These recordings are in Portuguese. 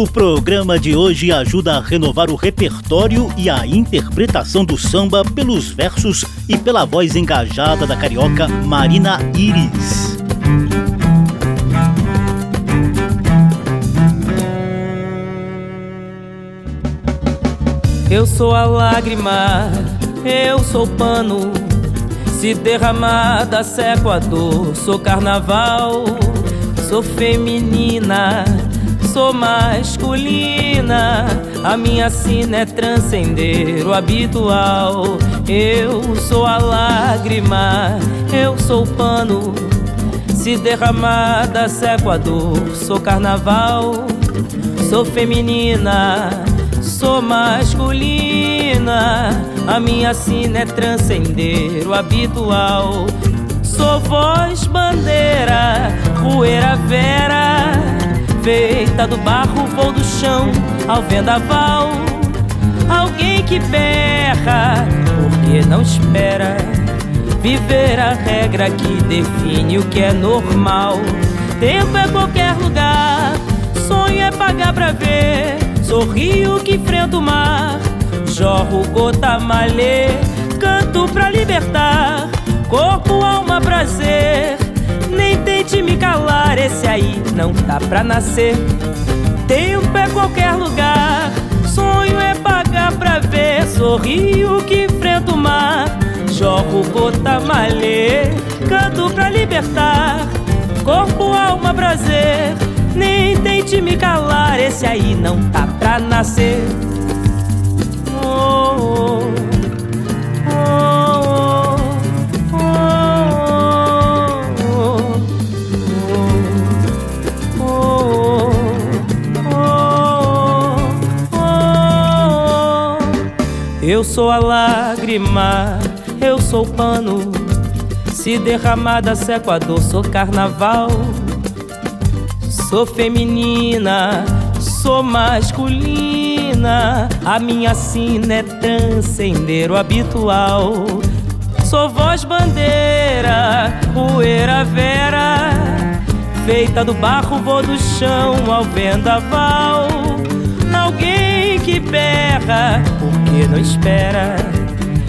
O programa de hoje ajuda a renovar o repertório e a interpretação do samba pelos versos e pela voz engajada da carioca Marina Iris. Eu sou a lágrima, eu sou pano. Se derramada, seco a dor. Sou carnaval, sou feminina, sou masculina. A minha sina é transcender o habitual. Eu sou a lágrima, eu sou pano. Se derramada, seco a dor. Sou carnaval, sou feminina sou masculina. A minha sina é transcender o habitual. Sou voz bandeira, poeira vera, feita do barro, vou do chão ao vendaval. Alguém que berra, porque não espera viver a regra que define o que é normal. Tempo é qualquer lugar, sonho é pagar pra ver. Sou rio que enfrenta o mar, jorro gota malê, canto pra libertar, corpo, alma, prazer. Nem tente me calar, não tá pra nascer. Tempo é qualquer lugar, sonho é pagar pra ver. Sou rio que enfrenta o mar, jorro gota malê, canto pra libertar, corpo, alma, prazer. Nem tente me calar, esse aí não tá pra nascer. Oh, oh, Eu sou a lágrima, eu sou o pano. Se derramada seco a dor, sou carnaval. Sou feminina, sou masculina. A minha sina é transcender o habitual. Sou voz bandeira, poeira vera. Feita do barro, vou do chão ao vendaval. Alguém que berra, porque não espera.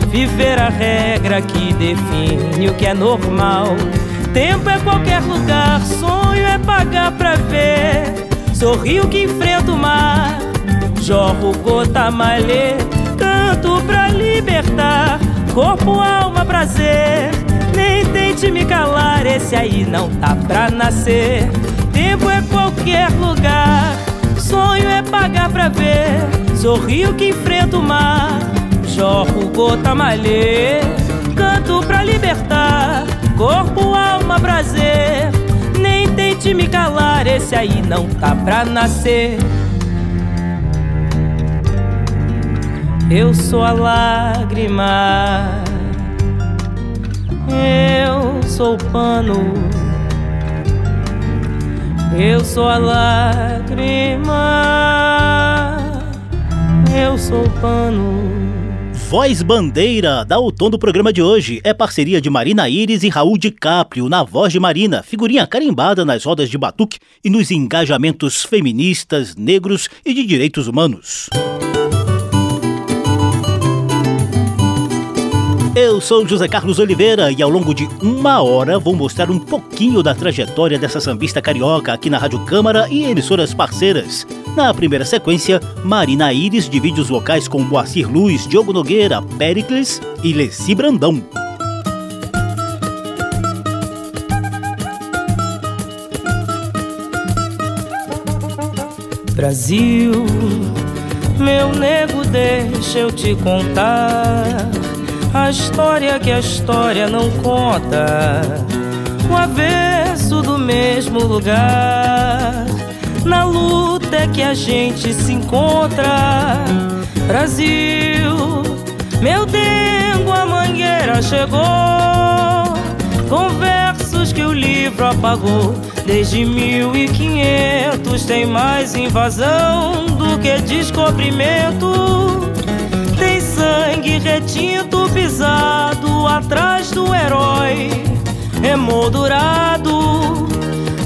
Viver a regra que define o que é normal. Tempo é qualquer lugar, sonho é pagar pra ver. Sou rio que enfrenta o mar, jorro gota malê, canto pra libertar. Corpo, alma, prazer. Nem tente me calar, esse aí não tá pra nascer. Tempo é qualquer lugar, sonho é pagar pra ver. Sou rio que enfrenta o mar, jorro gota malê, canto pra libertar corpo, alma, prazer. Nem tente me calar, esse aí não tá pra nascer. Eu sou a lágrima, eu sou o pano. Eu sou a lágrima, eu sou pano. Voz Bandeira dá o tom do programa de hoje. É parceria de Marina Iris e Raul DiCaprio na voz de Marina, figurinha carimbada nas rodas de batuque e nos engajamentos feministas, negros e de direitos humanos. Eu sou José Carlos Oliveira e ao longo de uma hora vou mostrar um pouquinho da trajetória dessa sambista carioca aqui na Rádio Câmara e emissoras parceiras. Na primeira sequência, Marina Iris divide os vocais com Moacir Luz, Diogo Nogueira, Pericles e Leci Brandão. Brasil, meu nego, deixa eu te contar a história que a história não conta, o avesso do mesmo lugar. Na luta é que a gente se encontra. Brasil, meu dengo, a mangueira chegou com versos que o livro apagou. Desde 1500 tem mais invasão do que descobrimento. Tem sangue retinto pisado atrás do herói emoldurado.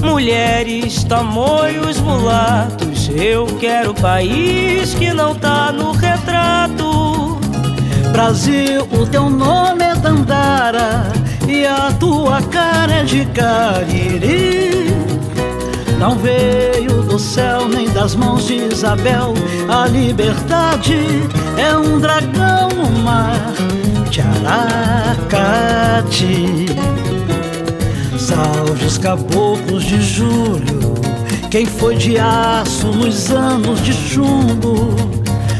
Mulheres, tamoios, mulatos. Eu quero país que não tá no retrato. Brasil, o teu nome é Dandara e a tua cara é de Cariri. Não veio do céu nem das mãos de Isabel. A liberdade é um dragão no mar de. Salve os caboclos de julho, quem foi de aço nos anos de chumbo.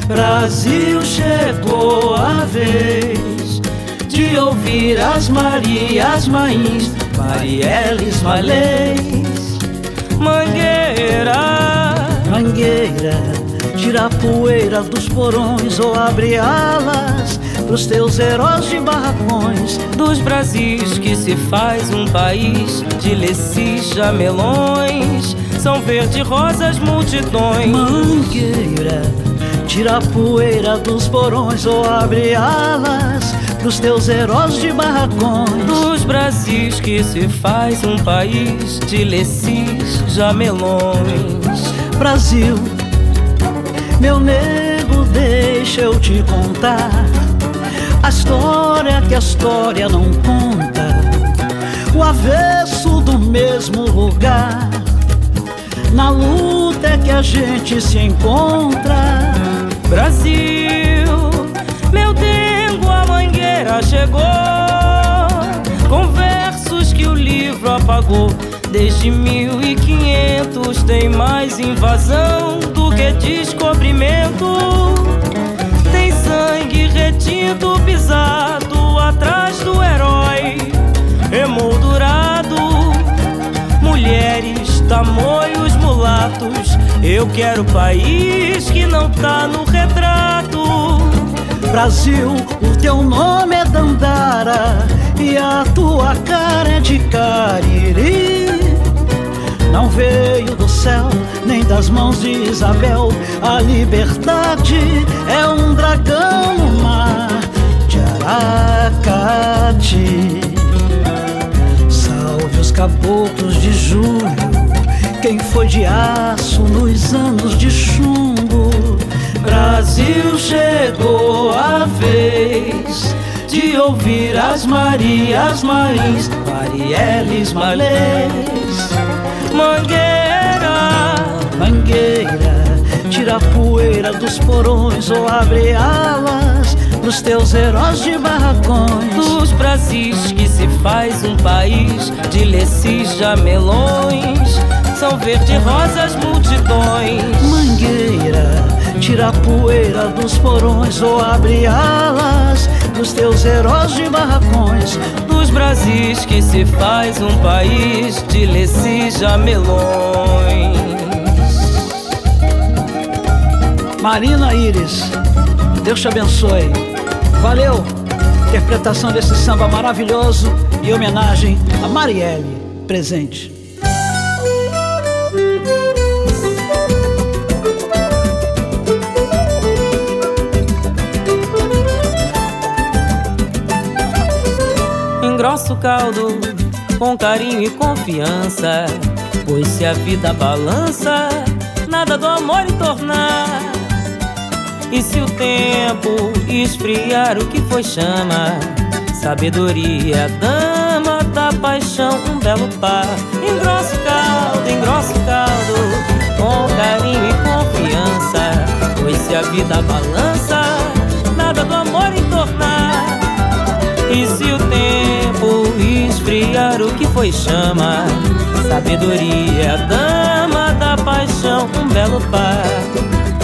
Brasil chegou a vez de ouvir as Marias Mães, Marielles Malês, Mangueira, Mangueira, tira a poeira dos porões ou abre alas pros teus heróis de barracões. Dos Brasis que se faz um país de lecis jamelões, são verde rosas multidões. Mangueira, tira a poeira dos porões ou abre alas pros teus heróis de barracões. Dos Brasis que se faz um país de lecis jamelões. Brasil, meu nego, deixa eu te contar a história que a história não conta, o avesso do mesmo lugar. Na luta é que a gente se encontra. Brasil, meu dengo, a mangueira chegou. Com versos que o livro apagou. Desde 1500 tem mais invasão do que descobrimento. Sangue retinto pisado atrás do herói emoldurado. Mulheres, tamoios, mulatos. Eu quero país que não tá no retrato. Brasil, o teu nome é Dandara e a tua cara é de Cariri. Não veio do céu nem das mãos de Isabel. A liberdade é um dragão no mar de Aracati. Salve os caboclos de julho. Quem foi de aço nos anos de chumbo? Brasil chegou a vez de ouvir as Marias Mães, Marielles Malês, Mangueira, Mangueira, tira a poeira dos porões ou abre alas pros teus heróis de barracões. Dos Brasis que se faz um país de lecis jamelões, são verde rosas multidões. Mangueira, tira a poeira dos porões ou abre alas pros teus heróis de barracões. Dos Brasis que se faz um país de lecis jamelões. Marina Iris, Deus te abençoe. Valeu! Interpretação desse samba maravilhoso e homenagem a Marielle, presente. Engrossa o caldo com carinho e confiança, pois se a vida balança, nada do amor entornar. E se o tempo esfriar o que foi chama, sabedoria, dama da paixão, um belo par. Engrossa o caldo, engrossa o caldo, com carinho e confiança, pois se a vida balança, nada do amor entornar. E se o tempo esfriar o que foi chama, sabedoria, dama da paixão, um belo par.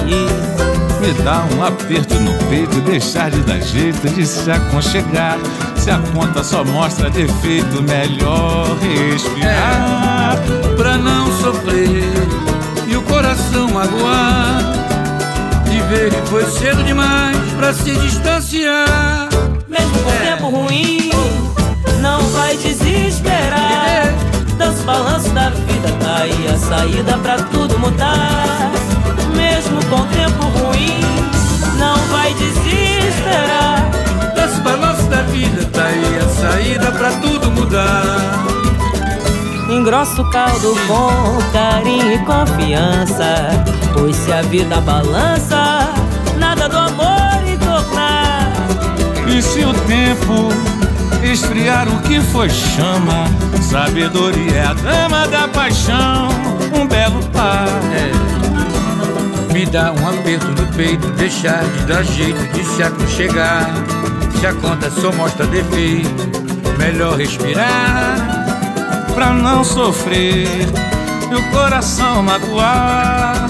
E me dá um aperto no peito, deixar de dar jeito de se aconchegar. Se a conta só mostra defeito, melhor respirar. É, pra não sofrer e o coração magoar. De ver que foi cedo demais pra se distanciar. mesmo com é. tempo ruim. Não vai desesperar. Dança balanço da vida, tá aí a saída pra tudo mudar. Mesmo com tempo ruim, não vai desesperar. Dança balanço da vida, tá aí a saída pra tudo mudar. Engrossa o caldo com carinho e confiança. Pois se a vida balança, nada do amor entornar. E se o tempo esfriar o que foi chama, sabedoria é a dama da paixão, um belo par. É. Me dá um aperto no peito, deixar de dar jeito de se aconchegar. Se a conta só mostra defeito, melhor respirar pra não sofrer e o coração magoar.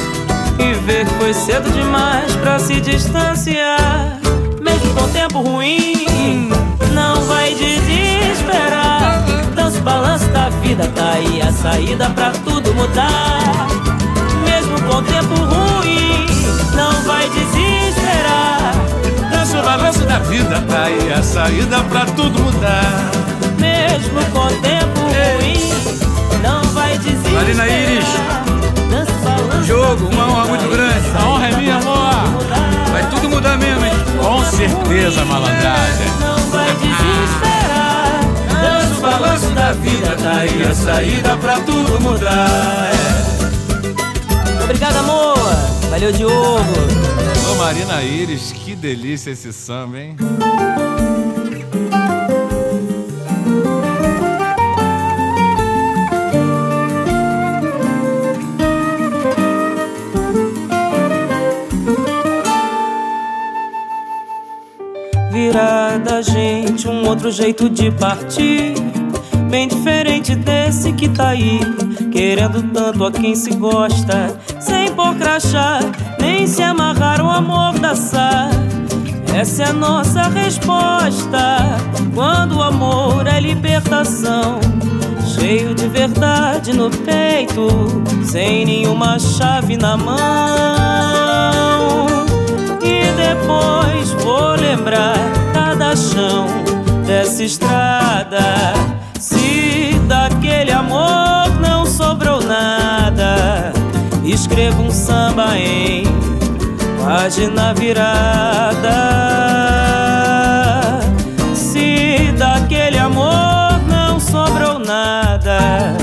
E ver que foi cedo demais pra se distanciar. Mesmo com tempo ruim, não vai desesperar. Dança o balanço da vida, tá aí a saída pra tudo mudar. Mesmo com tempo ruim, não vai desesperar. Dança o balanço da vida, tá aí a saída pra tudo mudar. Mesmo com tempo ruim, não vai desistir. Marina Iris, jogo, uma honra muito grande. A honra é minha, amor. Vai tudo mudar mesmo, hein? Com certeza, malandragem. Vai desesperar. Dança o balanço da vida, tá aí a saída pra tudo mudar. É. Obrigado, amor. Valeu, Diogo. Ô, Marina Iris, que delícia esse samba, hein? Da gente um outro jeito de partir. Bem diferente desse que tá aí, querendo tanto a quem se gosta, sem por crachá, nem se amarrar o amor da sa. Essa é a nossa resposta. Quando o amor é libertação, cheio de verdade no peito, sem nenhuma chave na mão. E depois vou lembrar chão dessa estrada. Se daquele amor não sobrou nada, escreva um samba em página virada. Se daquele amor não sobrou nada,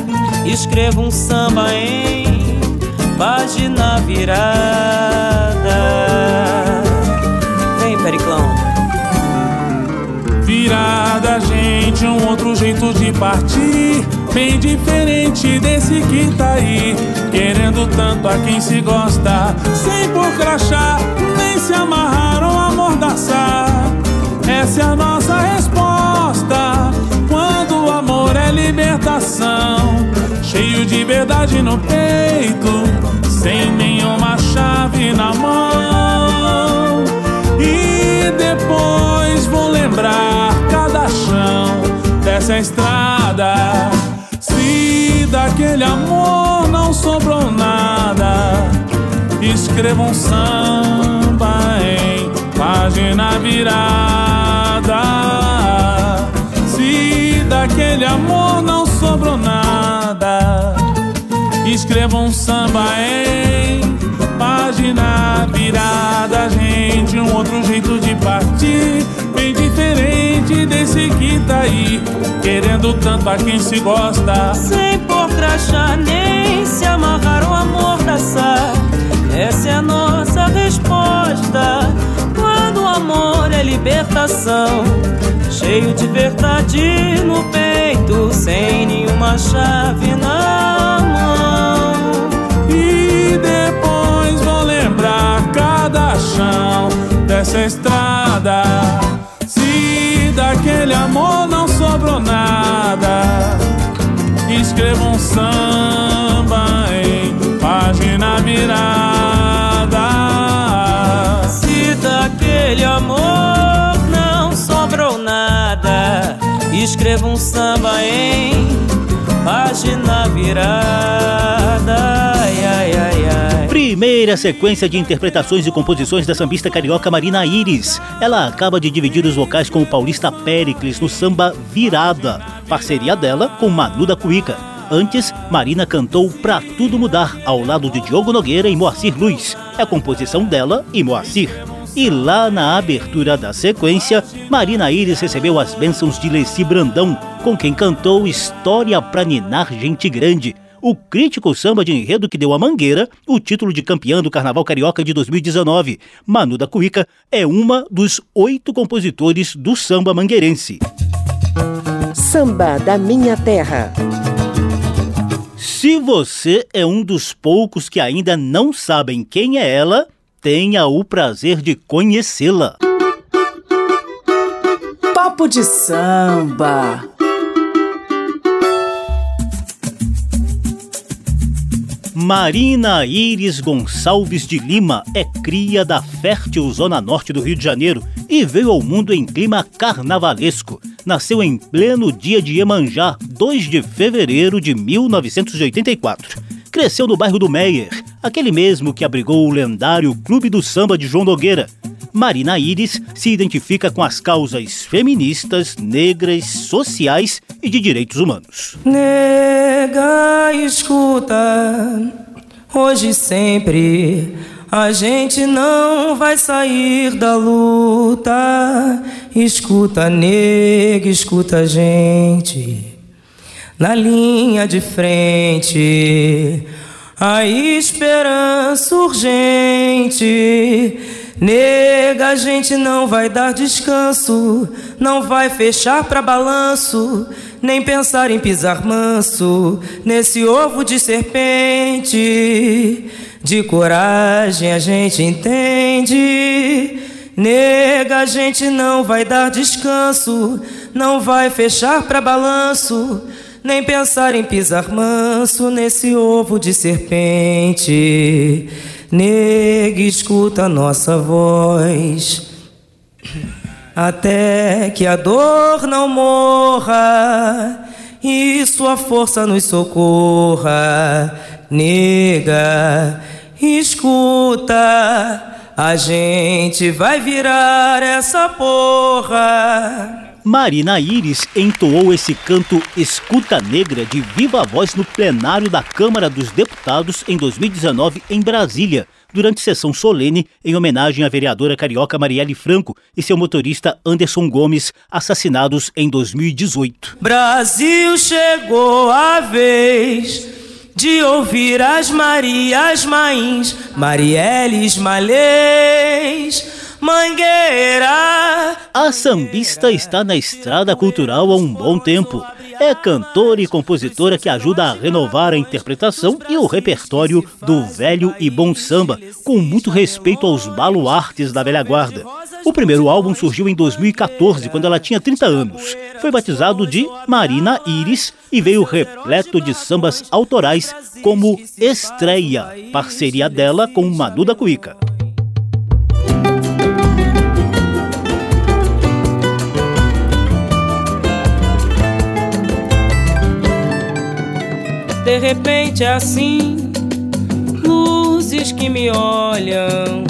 escreva um samba em página virada. Partir. Bem diferente desse que tá aí. Querendo tanto a quem se gosta. Sem por crachá, nem se amarrar ou amordaçar. Essa é a nossa resposta. Quando o amor é libertação. Cheio de verdade no peito. Sem nenhuma chave na mão. E depois vou lembrar cada dessa estrada. Se daquele amor não sobrou nada, escreva um samba em página virada. Se daquele amor não sobrou nada, escreva um samba em página virada, gente, um outro jeito de partir, bem diferente desse que tá aí, querendo tanto a quem se gosta. Sem por crachá, nem se amarrar o amor da sa. Essa é a nossa resposta. Quando o amor é libertação, cheio de verdade no peito, sem nenhuma chave na mão. Chão dessa estrada. Se daquele amor não sobrou nada, escreva um samba em página virada. Se daquele amor não sobrou nada, escreva um samba em página virada. Primeira sequência de interpretações e composições da sambista carioca Marina Iris. Ela acaba de dividir os vocais com o paulista Pericles no samba Virada, parceria dela com Manu da Cuíca. Antes, Marina cantou Pra Tudo Mudar, ao lado de Diogo Nogueira e Moacir Luiz. É composição dela e Moacir. E lá na abertura da sequência, Marina Iris recebeu as bênçãos de Leci Brandão, com quem cantou História pra Ninar Gente Grande, o crítico samba de enredo que deu à Mangueira o título de campeã do Carnaval Carioca de 2019. Manu da Cuíca é uma dos oito compositores do samba mangueirense. Samba da Minha Terra. Se você é um dos poucos que ainda não sabem quem é ela, tenha o prazer de conhecê-la. Papo de samba. Marina Iris Gonçalves de Lima é cria da fértil zona norte do Rio de Janeiro e veio ao mundo em clima carnavalesco. Nasceu em pleno dia de Iemanjá, 2 de fevereiro de 1984. Cresceu no bairro do Meyer, aquele mesmo que abrigou o lendário Clube do Samba de João Nogueira. Marina Iris se identifica com as causas feministas, negras, sociais e de direitos humanos. Nega, escuta, hoje sempre a gente não vai sair da luta. Escuta, nega, escuta a gente na linha de frente. A esperança urgente Nega, a gente não vai dar descanso, não vai fechar pra balanço, nem pensar em pisar manso nesse ovo de serpente. De coragem a gente entende. Nega, a gente não vai dar descanso, não vai fechar pra balanço, nem pensar em pisar manso nesse ovo de serpente. Nega, escuta nossa voz, até que a dor não morra e sua força nos socorra. Nega, escuta, a gente vai virar essa porra. Marina Iris entoou esse canto Escuta Negra de viva voz no plenário da Câmara dos Deputados em 2019 em Brasília, durante sessão solene em homenagem à vereadora carioca Marielle Franco e seu motorista Anderson Gomes, assassinados em 2018. Brasil chegou a vez de ouvir as Marias Mães, Marielles Malês Mangueira. A sambista está na estrada cultural há um bom tempo. É cantora e compositora que ajuda a renovar a interpretação e o repertório do velho e bom samba, com muito respeito aos baluartes da velha guarda. O primeiro álbum surgiu em 2014, quando ela tinha 30 anos. Foi batizado de Marina Iris e veio repleto de sambas autorais como Estreia, parceria dela com Manu da Cuíca. De repente assim, luzes que me olham,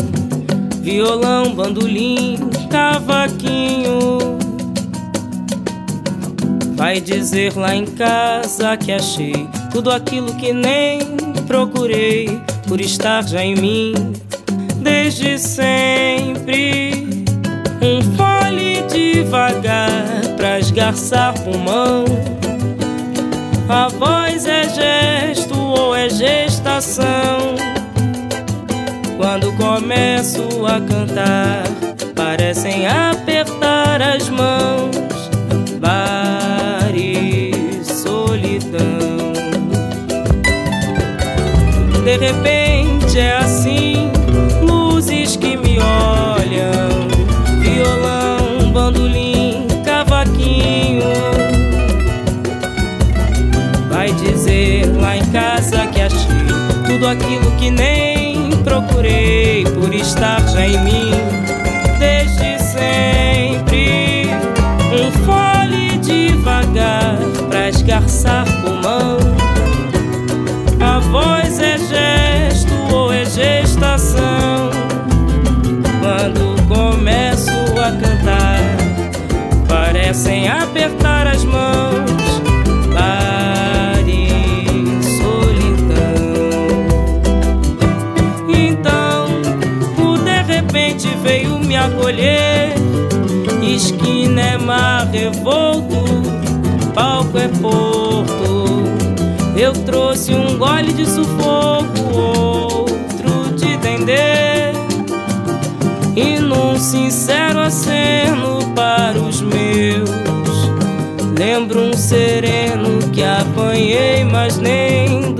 violão, bandolim, cavaquinho. Vai dizer lá em casa que achei tudo aquilo que nem procurei por estar já em mim desde sempre. Um fole devagar pra esgarçar pulmão a voz é gesto ou é gestação. Quando começo a cantar, parecem apertar as mãos. Bar e solidão. De repente é assim, tudo aquilo que nem procurei por estar já em mim desde sempre. Um fole devagar para esgarçar pulmão. A voz é gesto ou é gestação. Quando começo a cantar, parecem apertar as mãos. Sufoco, outro de dendê. E num sincero aceno para os meus. Lembro um sereno que apanhei, mas nem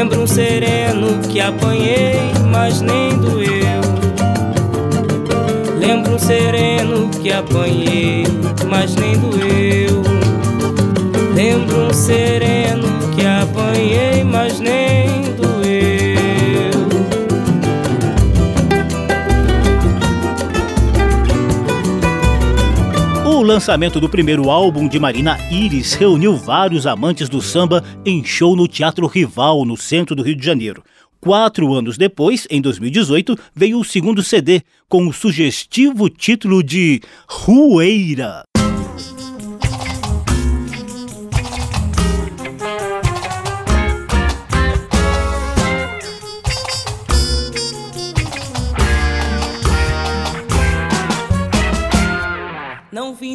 lembro um sereno que apanhei, mas nem doeu. Lembro um sereno que apanhei, mas nem doeu. Lembro um sereno que apanhei, mas nem lançamento do primeiro álbum de Marina Iris reuniu vários amantes do samba em show no Teatro Rival, no centro do Rio de Janeiro. Quatro anos depois, em 2018, veio o segundo CD, com o sugestivo título de Rueira.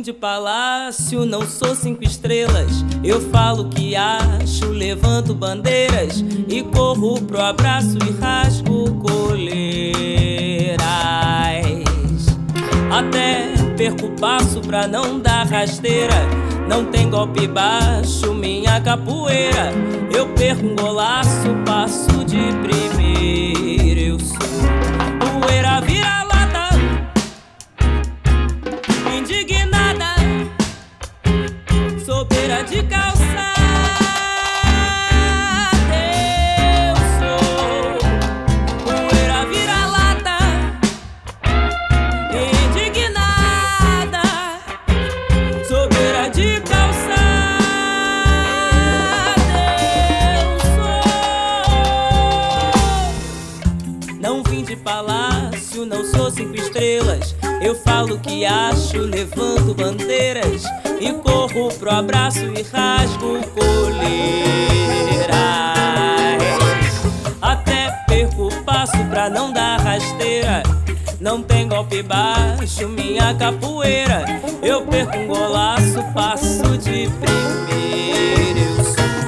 De palácio, não sou cinco estrelas. Eu falo que acho, levanto bandeiras e corro pro abraço e rasgo coleiras. Até perco passo pra não dar rasteira. Não tem golpe baixo, minha capoeira. Eu perco um golaço, passo de primeira. Eu sou bobeira de. De palácio, não sou cinco estrelas. Eu falo que acho, levanto bandeiras e corro pro abraço e rasgo coleiras. Até perco o passo pra não dar rasteira. Não tem golpe baixo, minha capoeira. Eu perco um golaço, passo de primeira. Eu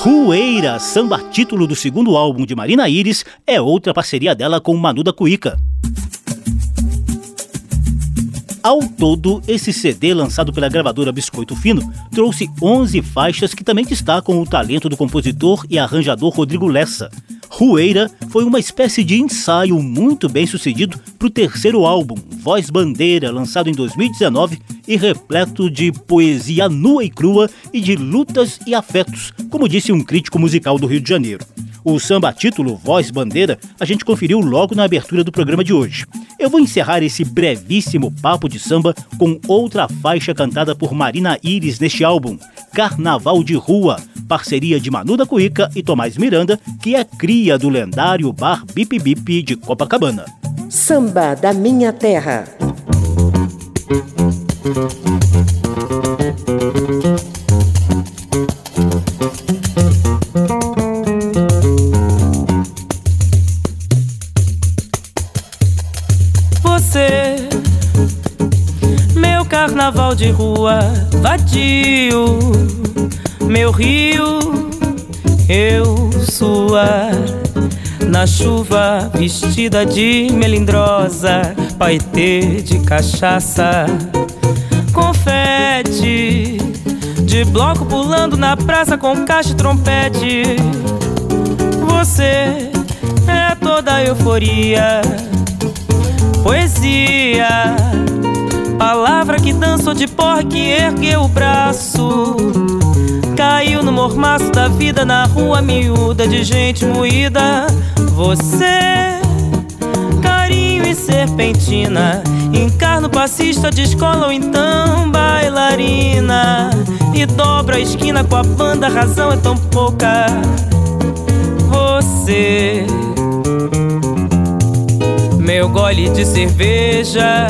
Rueira, samba título do segundo álbum de Marina Iris, é outra parceria dela com Manu da. Ao todo, esse CD, lançado pela gravadora Biscoito Fino, trouxe 11 faixas que também destacam o talento do compositor e arranjador Rodrigo Lessa. Rueira foi uma espécie de ensaio muito bem sucedido para o terceiro álbum, Voz Bandeira, lançado em 2019 e repleto de poesia nua e crua e de lutas e afetos, como disse um crítico musical do Rio de Janeiro. O samba título Voz Bandeira a gente conferiu logo na abertura do programa de hoje. Eu vou encerrar esse brevíssimo papo de samba com outra faixa cantada por Marina Iris neste álbum, Carnaval de Rua, parceria de Manu da e Tomás Miranda, que é cria do lendário bar Bip Bip de Copacabana. Samba da Minha Terra. Carnaval de rua vadio, meu rio, eu sua na chuva vestida de melindrosa, paetê de cachaça, confete de bloco pulando na praça com caixa e trompete. Você é toda euforia, poesia, palavra que dançou de porra que ergueu o braço. Caiu no mormaço da vida na rua miúda de gente moída. Você, carinho e serpentina, encarna passista de escola ou então bailarina. E dobra a esquina com a banda, a razão é tão pouca. Você, meu gole de cerveja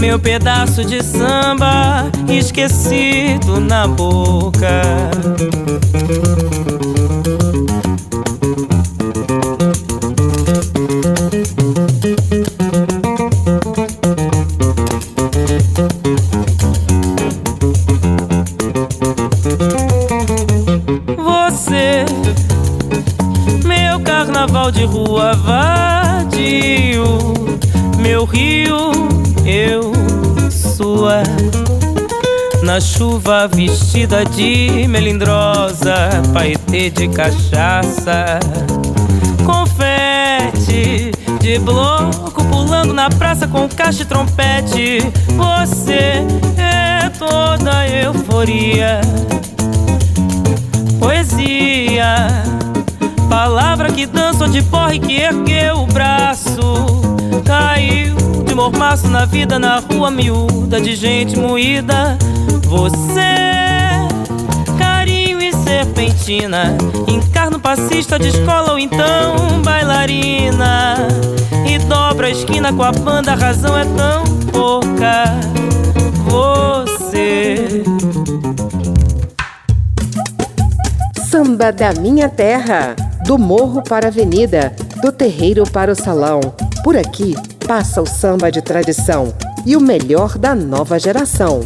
meu pedaço de samba esquecido na boca. Na chuva vestida de melindrosa, paetê de cachaça, confete de bloco pulando na praça com caixa e trompete. Você é toda euforia, poesia, palavra que dança de porra e que ergueu o braço, caiu de mormaço na vida, na rua miúda de gente moída. Você, carinho e serpentina, encarno passista de escola ou então bailarina. E dobra a esquina com a banda, a razão é tão pouca. Você. Samba da Minha Terra, do morro para a avenida, do terreiro para o salão. Por aqui passa o samba de tradição e o melhor da nova geração.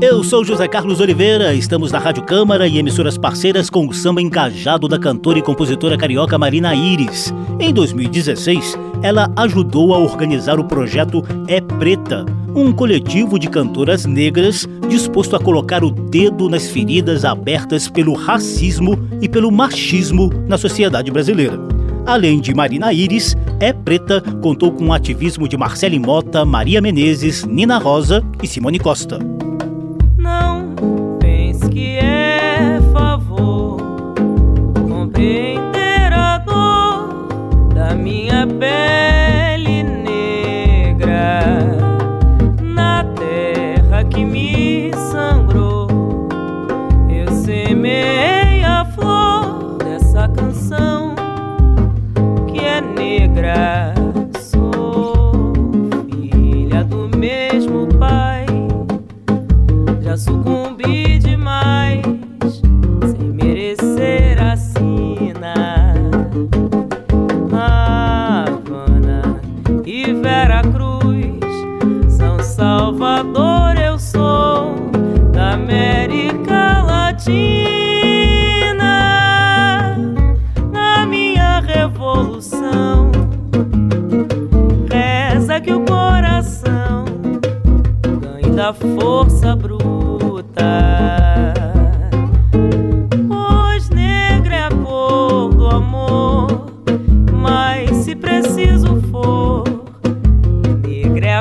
Eu sou José Carlos Oliveira, estamos na Rádio Câmara e emissoras parceiras com o samba engajado da cantora e compositora carioca Marina Iris. Em 2016, ela ajudou a organizar o projeto É Preta, um coletivo de cantoras negras disposto a colocar o dedo nas feridas abertas pelo racismo e pelo machismo na sociedade brasileira. Além de Marina Iris, É Preta contou com o ativismo de Marcele Mota, Maria Menezes, Nina Rosa e Simone Costa.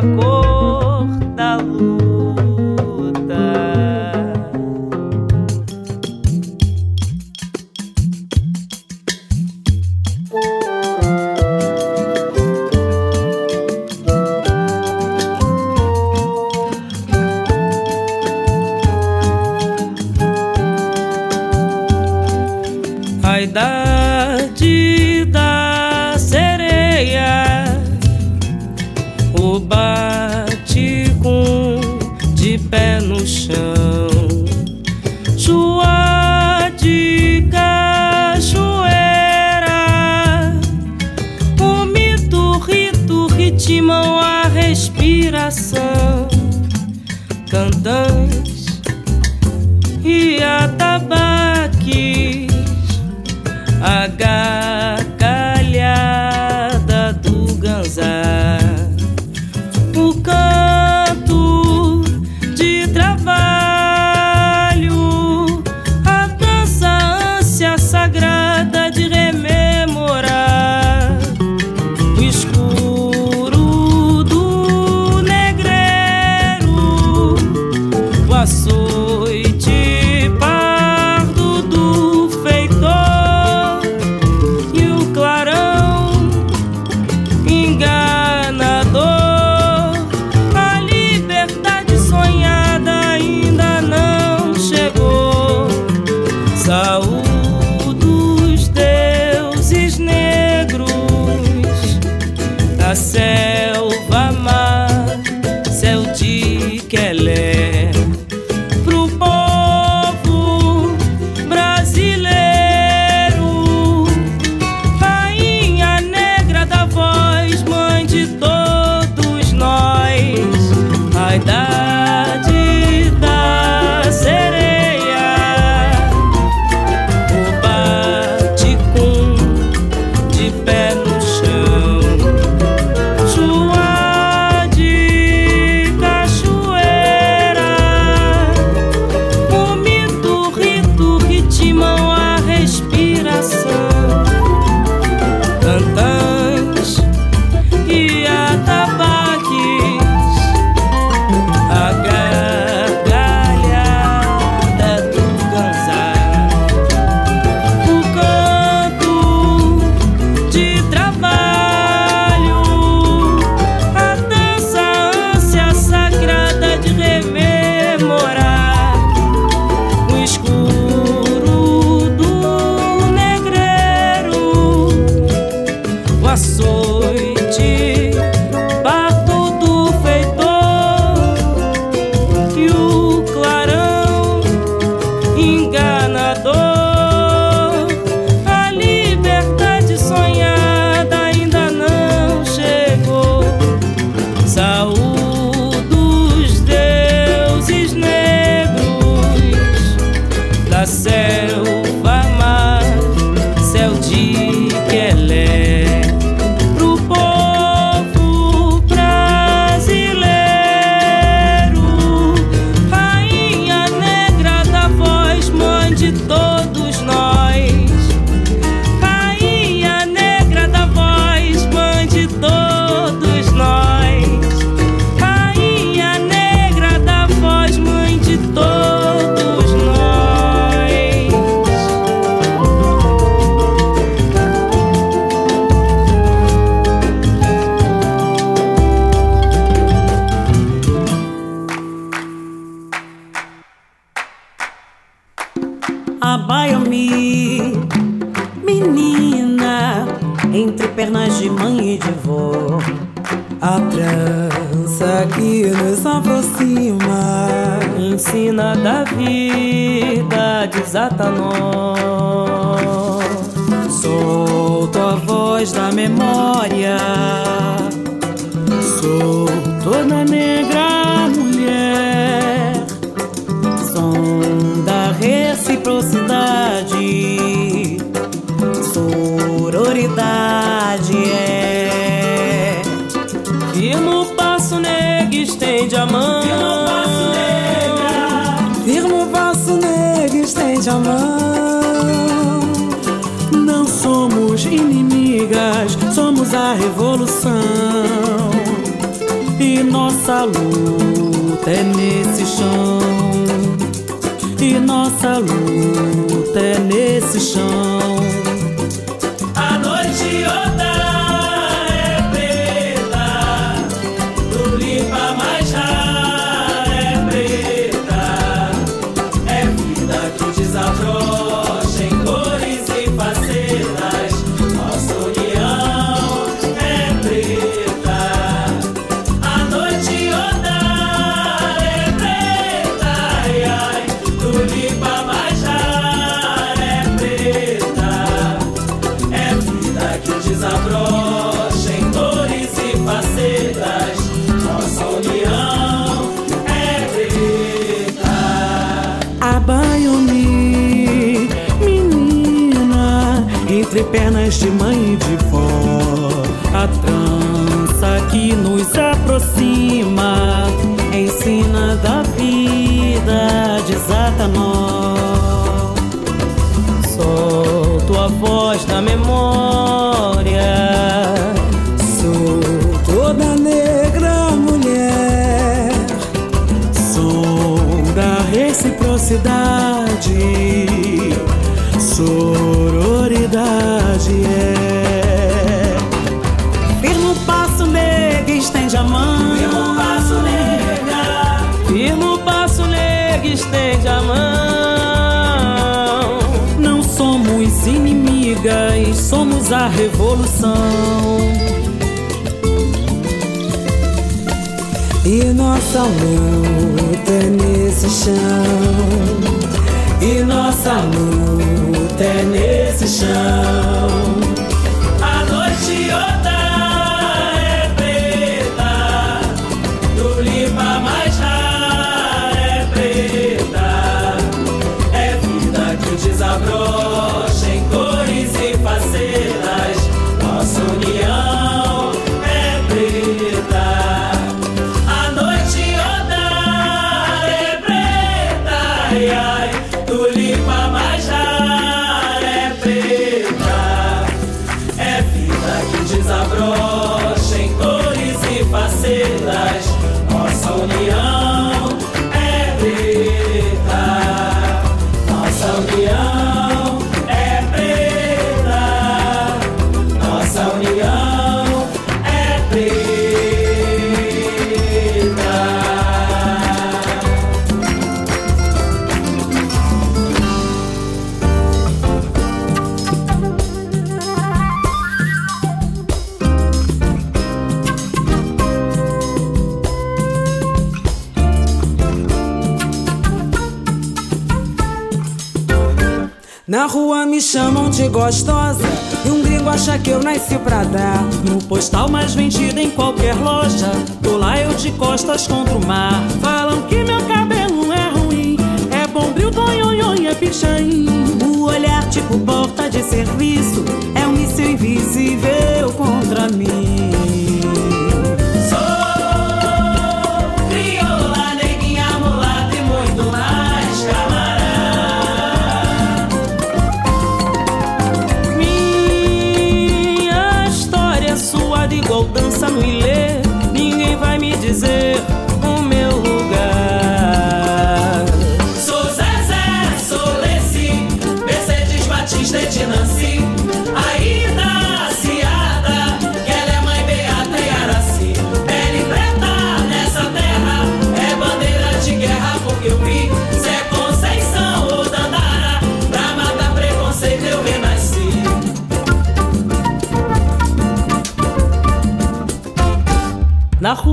Reciprocidade, somos a revolução. E nossa luta é nesse chão. E nossa luta é nesse chão. Chamam de gostosa. E um gringo acha que eu nasci pra dar No postal mais vendido em qualquer loja. Tô lá eu de costas contra o mar. Falam que meu cabelo é ruim. É bombril, tonhonhon, é pichain. O olhar tipo porta de serviço É um míssil invisível contra mim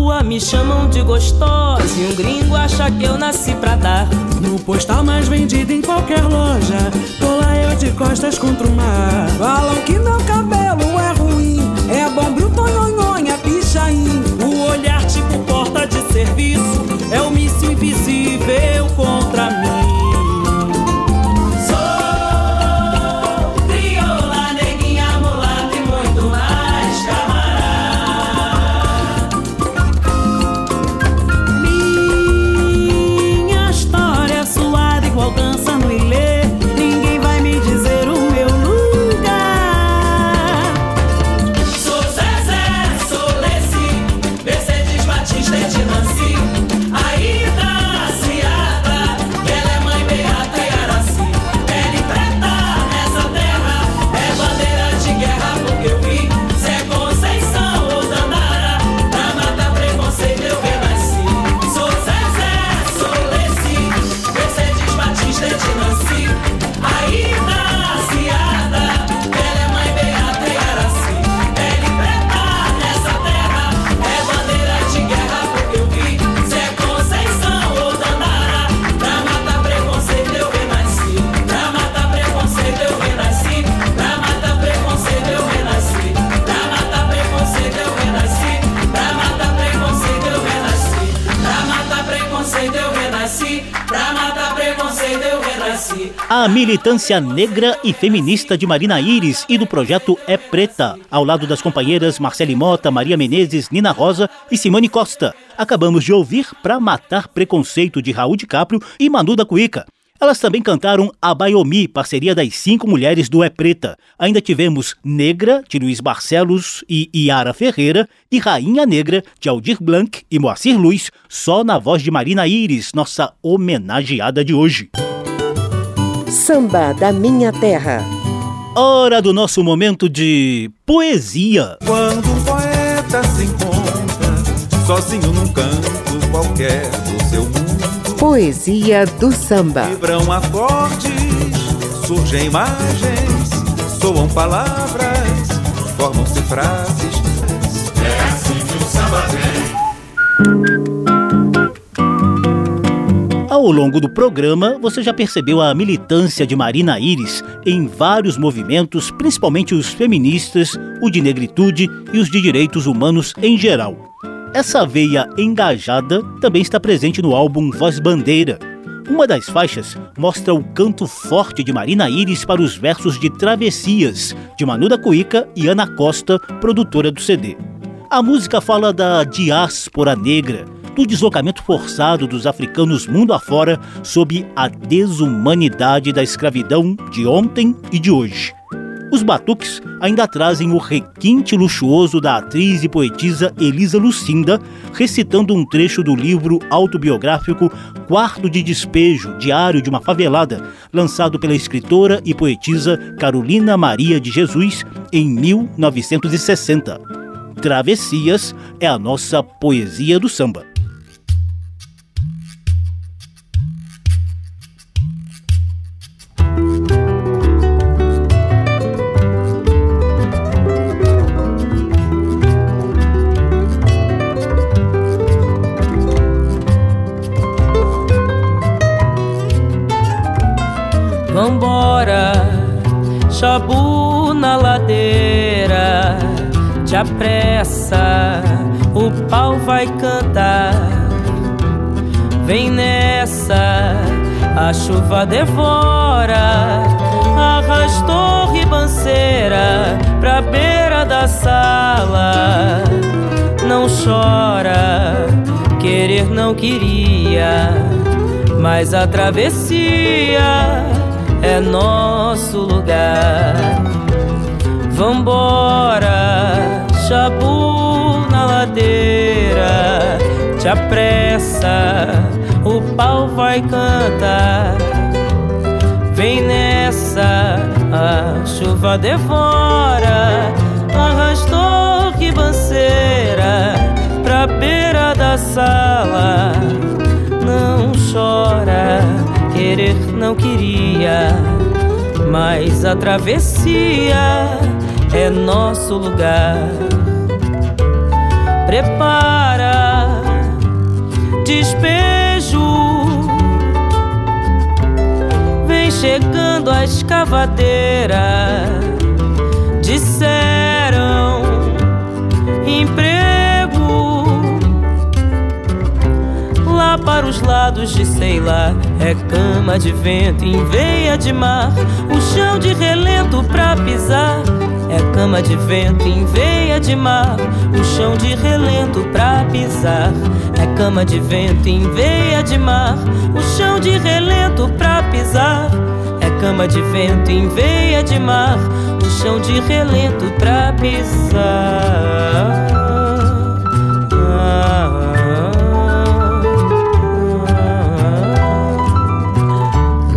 rua me chamam de gostosa E um gringo acha que eu nasci pra dar. No postal mais vendido em qualquer loja Tô lá eu de costas contra o mar. Falam que meu cabelo é ruim É bombril, tonhonhon, é pichain. O olhar tipo porta de serviço É o míssil invisível militância negra e feminista de Marina Iris e do projeto É Preta, ao lado das companheiras Marcele Mota, Maria Menezes, Nina Rosa e Simone Costa. Acabamos de ouvir Pra Matar Preconceito de Raul DiCaprio e Manu da Cuica. Elas também cantaram a Baiomi, parceria das cinco mulheres do É Preta. Ainda tivemos Negra, de Luiz Barcelos e Iara Ferreira, e Rainha Negra, de Aldir Blanc e Moacir Luz, só na voz de Marina Iris, nossa homenageada de hoje. Samba da Minha Terra. Hora do nosso momento de poesia. Quando um poeta se encontra sozinho num canto qualquer do seu mundo. Poesia do samba. Vibram acordes, surgem imagens, soam palavras, formam-se frases. É assim que o samba vem. Ao longo do programa, você já percebeu a militância de Marina Iris em vários movimentos, principalmente os feministas, o de negritude e os de direitos humanos em geral. Essa veia engajada também está presente no álbum Voz Bandeira. Uma das faixas mostra o canto forte de Marina Iris para os versos de Travessias, de Manu da Cuica e Ana Costa, produtora do CD. A música fala da diáspora negra, do deslocamento forçado dos africanos mundo afora sob a desumanidade da escravidão de ontem e de hoje. Os batuques ainda trazem o requinte luxuoso da atriz e poetisa Elisa Lucinda, recitando um trecho do livro autobiográfico Quarto de Despejo, Diário de uma Favelada, lançado pela escritora e poetisa Carolina Maria de Jesus em 1960. Travessias é a nossa poesia do samba. A chuva devora, arrastou ribanceira pra beira da sala. Não chora, querer não queria, mas a travessia é nosso lugar. Vambora, chabu na ladeira, te apressa, o pau vai cantar. Vem nessa, a chuva devora, arrastou ribanceira pra beira da sala. Não chora querer não queria, mas a travessia é nosso lugar. Prepara, despejo, escavadeira. Disseram emprego lá para os lados de sei lá. É cama de vento em veia de mar, o chão de relento pra pisar. É cama de vento em veia de mar, o chão de relento pra pisar. É cama de vento em veia de mar, o chão de relento pra pisar. É cama de vento em veia de mar, o chão de relento pra pisar.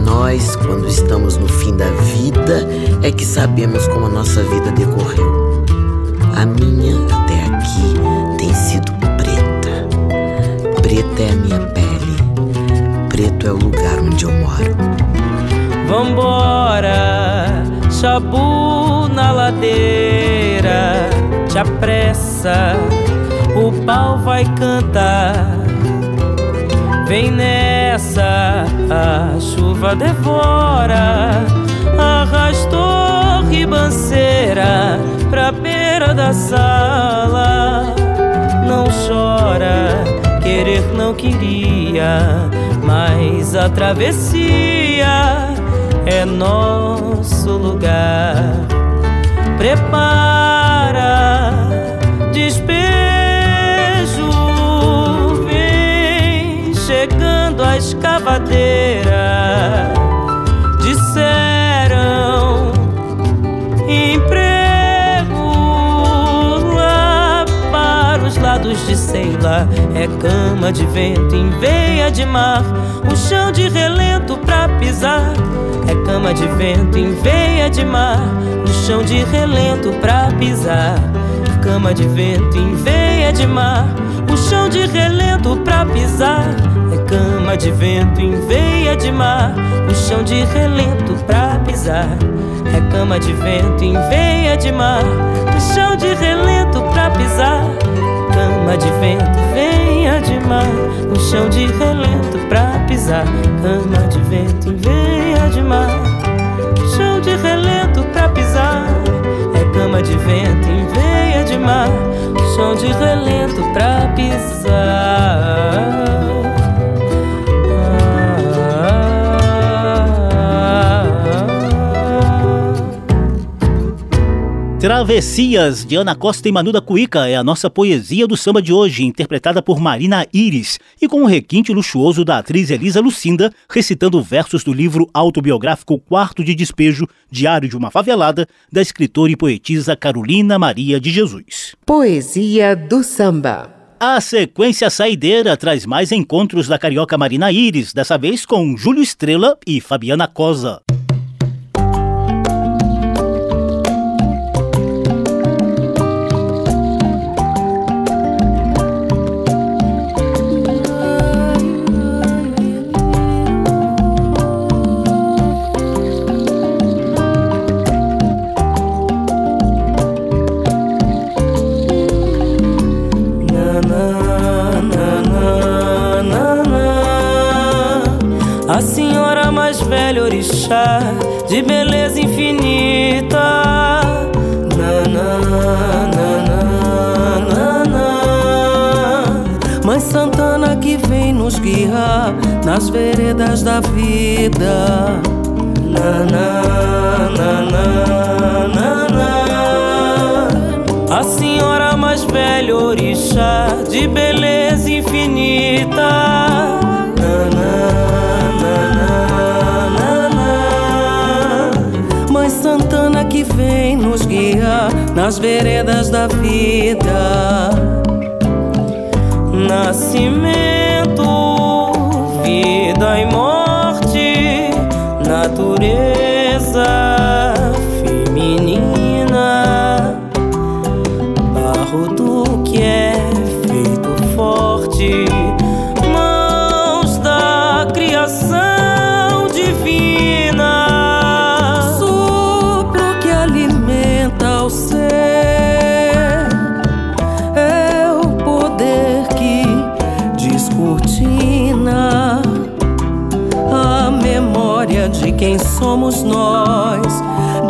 Nós, quando estamos no fim da vida, é que sabemos como a nossa vida decorreu. A minha, até aqui, tem sido preta. Preta é a minha pele. Preto é o lugar onde eu moro. Vambora, chabu na ladeira, te apressa, o pau vai cantar. Vem nessa, a chuva devora, arrastou ribanceira pra beira da sala. Não chora, querer não queria, mas a travessia é nosso lugar. Prepara despejo, vem chegando a escavadeira. Disseram emprego lá para os lados de sei lá. É cama de vento em veia de mar, um chão de relento pra pisar. Cama de vento em veia de mar, no chão de relento pra pisar. Cama de vento em veia de mar, o chão de relento pra pisar. É cama de vento em veia de mar, o chão de relento pra pisar. É cama de vento em veia de mar, o chão de relento pra pisar. Cama de vento, veia mar, no chão de relento pra pisar. Cama de vento em veia de mar, chão de relento pra pisar. É cama de vento em veia de mar, chão de relento pra pisar. Travessias, de Ana Costa e Manuda Cuica, é a nossa poesia do samba de hoje, interpretada por Marina Iris, e com o um requinte luxuoso da atriz Elisa Lucinda, recitando versos do livro autobiográfico Quarto de Despejo, Diário de uma Favelada, da escritora e poetisa Carolina Maria de Jesus. Poesia do samba. A sequência saideira traz mais encontros da carioca Marina Iris, dessa vez com Júlio Estrela e Fabiana Cosa. Orixá de beleza infinita. Mãe Santana que vem nos guiar nas veredas da vida. A senhora mais velha orixá de beleza infinita. Que vem nos guiar nas veredas da vida. Nascimento, vida e morte, natureza somos nós.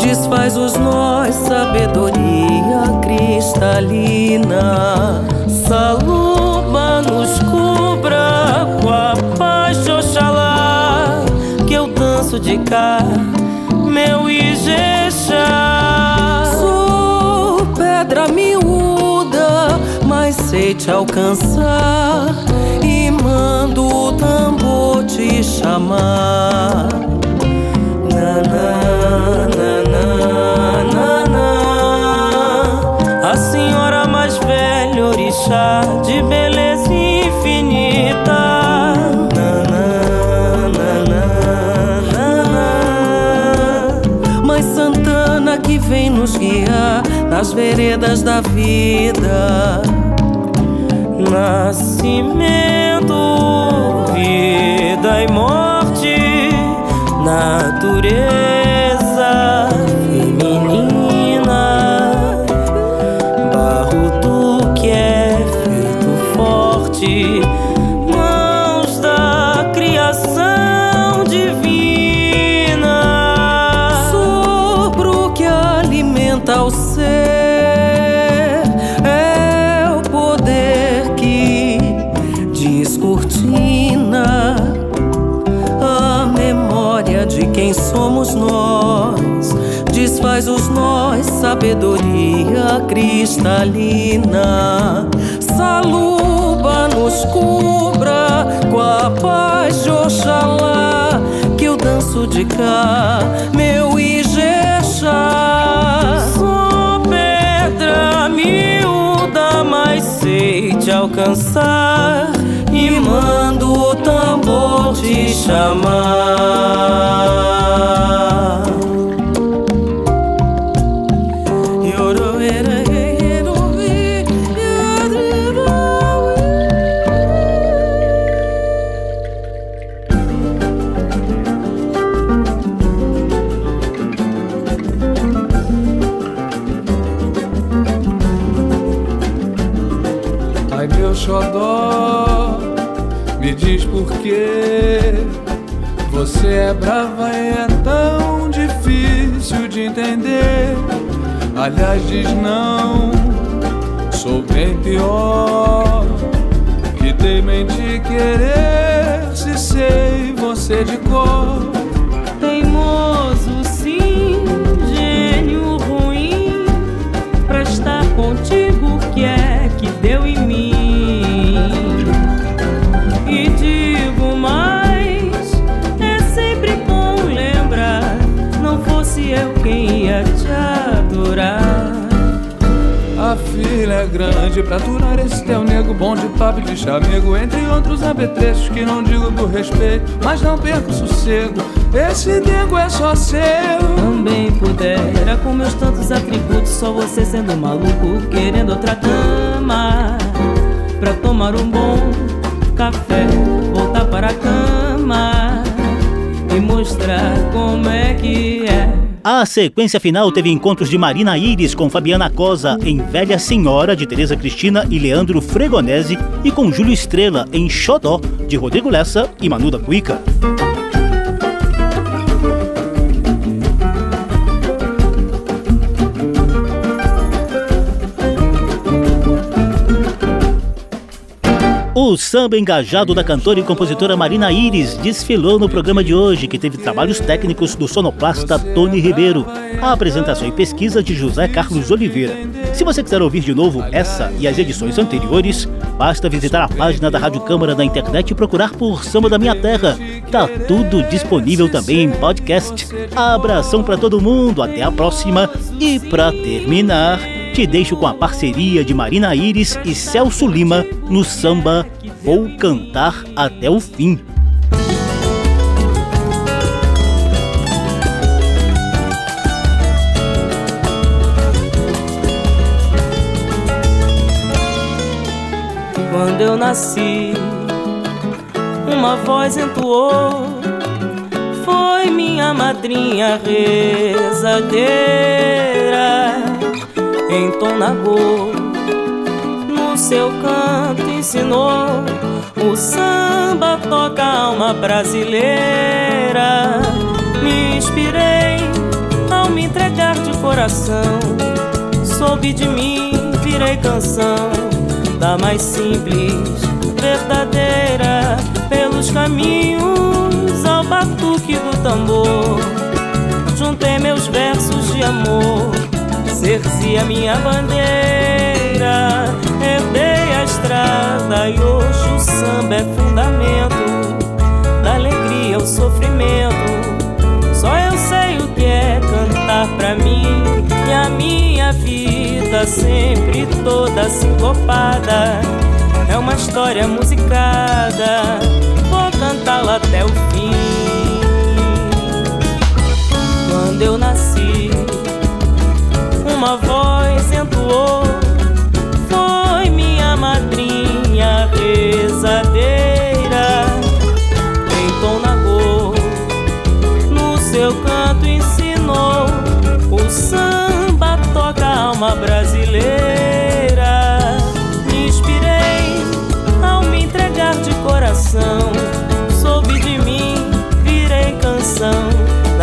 Desfaz os nós, sabedoria cristalina. Saluba nos cubra com a paz de Oxalá, que eu danço de cá, meu Ijexá. Sou pedra miúda, mas sei te alcançar. E mando o tambor te chamar. A senhora mais velha, orixá de beleza infinita. Mãe Santana que vem nos guiar nas veredas da vida. Nascimento, vida e morte, natureza sabedoria cristalina. Saluba nos cubra com a paz de Oxalá, que eu danço de cá, meu Ijexá. Sou pedra miúda, mas sei te alcançar e mando o tambor te chamar. Me diz por que você é brava e é tão difícil de entender. Aliás, diz não, sou bem pior que temente querer se sei você de cor. É grande. Pra aturar esse teu nego bom de papo de chamego Entre outros apetrechos que não digo por respeito Mas não perco sossego, esse nego é só seu. Também pudera com meus tantos atributos Só você sendo maluco, querendo outra cama. Pra tomar um bom café, voltar para a cama E mostrar como é que A sequência final teve encontros de Marina Iris com Fabiana Cosa em Velha Senhora, de Tereza Cristina e Leandro Fregonese, e com Júlio Estrela em Xodó, de Rodrigo Lessa e Manu da Cuica. O samba engajado da cantora e compositora Marina Iris desfilou no programa de hoje, que teve trabalhos técnicos do sonoplasta Tony Ribeiro, a apresentação e pesquisa de José Carlos Oliveira. Se você quiser ouvir de novo essa e as edições anteriores, basta visitar a página da Rádio Câmara na internet e procurar por Samba da Minha Terra. Tá tudo disponível também em podcast. Abração para todo mundo, até a próxima e para terminar, te deixo com a parceria de Marina Iris e Celso Lima no samba Vou Cantar Até o Fim. Quando eu nasci, uma voz entoou, foi minha madrinha rezadeira, entonagou, no seu canto ensinou, o samba toca a alma brasileira. Me inspirei ao me entregar de coração, soube de mim, virei canção da mais simples, verdadeira, pelos caminhos ao batuque do tambor. Juntei meus versos de amor, cerci a minha bandeira, herdei a estrada e hoje o samba é fundamento da alegria ao sofrimento. Só eu sei o que é cantar pra mim e a minha vida sempre toda sincopada. É uma história musicada, vou cantá-la até o fim. Quando eu nasci,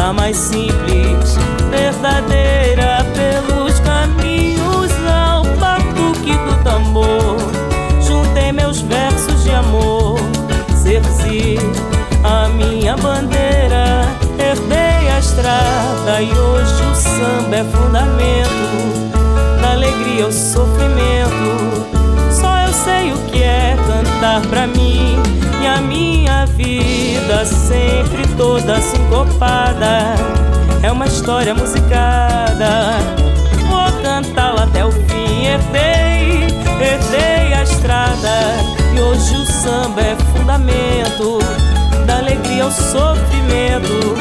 da mais simples, verdadeira, pelos caminhos ao batuque do tambor. Juntei meus versos de amor, cerci a minha bandeira, herdei a estrada e hoje o samba é fundamento sofrimento. Só eu sei o que é cantar pra mim a sempre toda sincopada. É uma história musicada. Vou cantá-la até o fim. Herdei, herdei a estrada. E hoje o samba é fundamento da alegria ao sofrimento.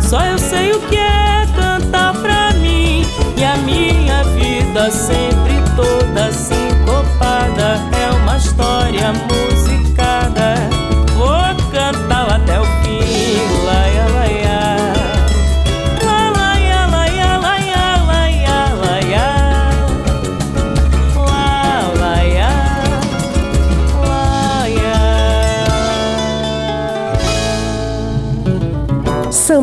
Só eu sei o que é cantar pra mim e a minha vida sempre toda sincopada é uma história musicada.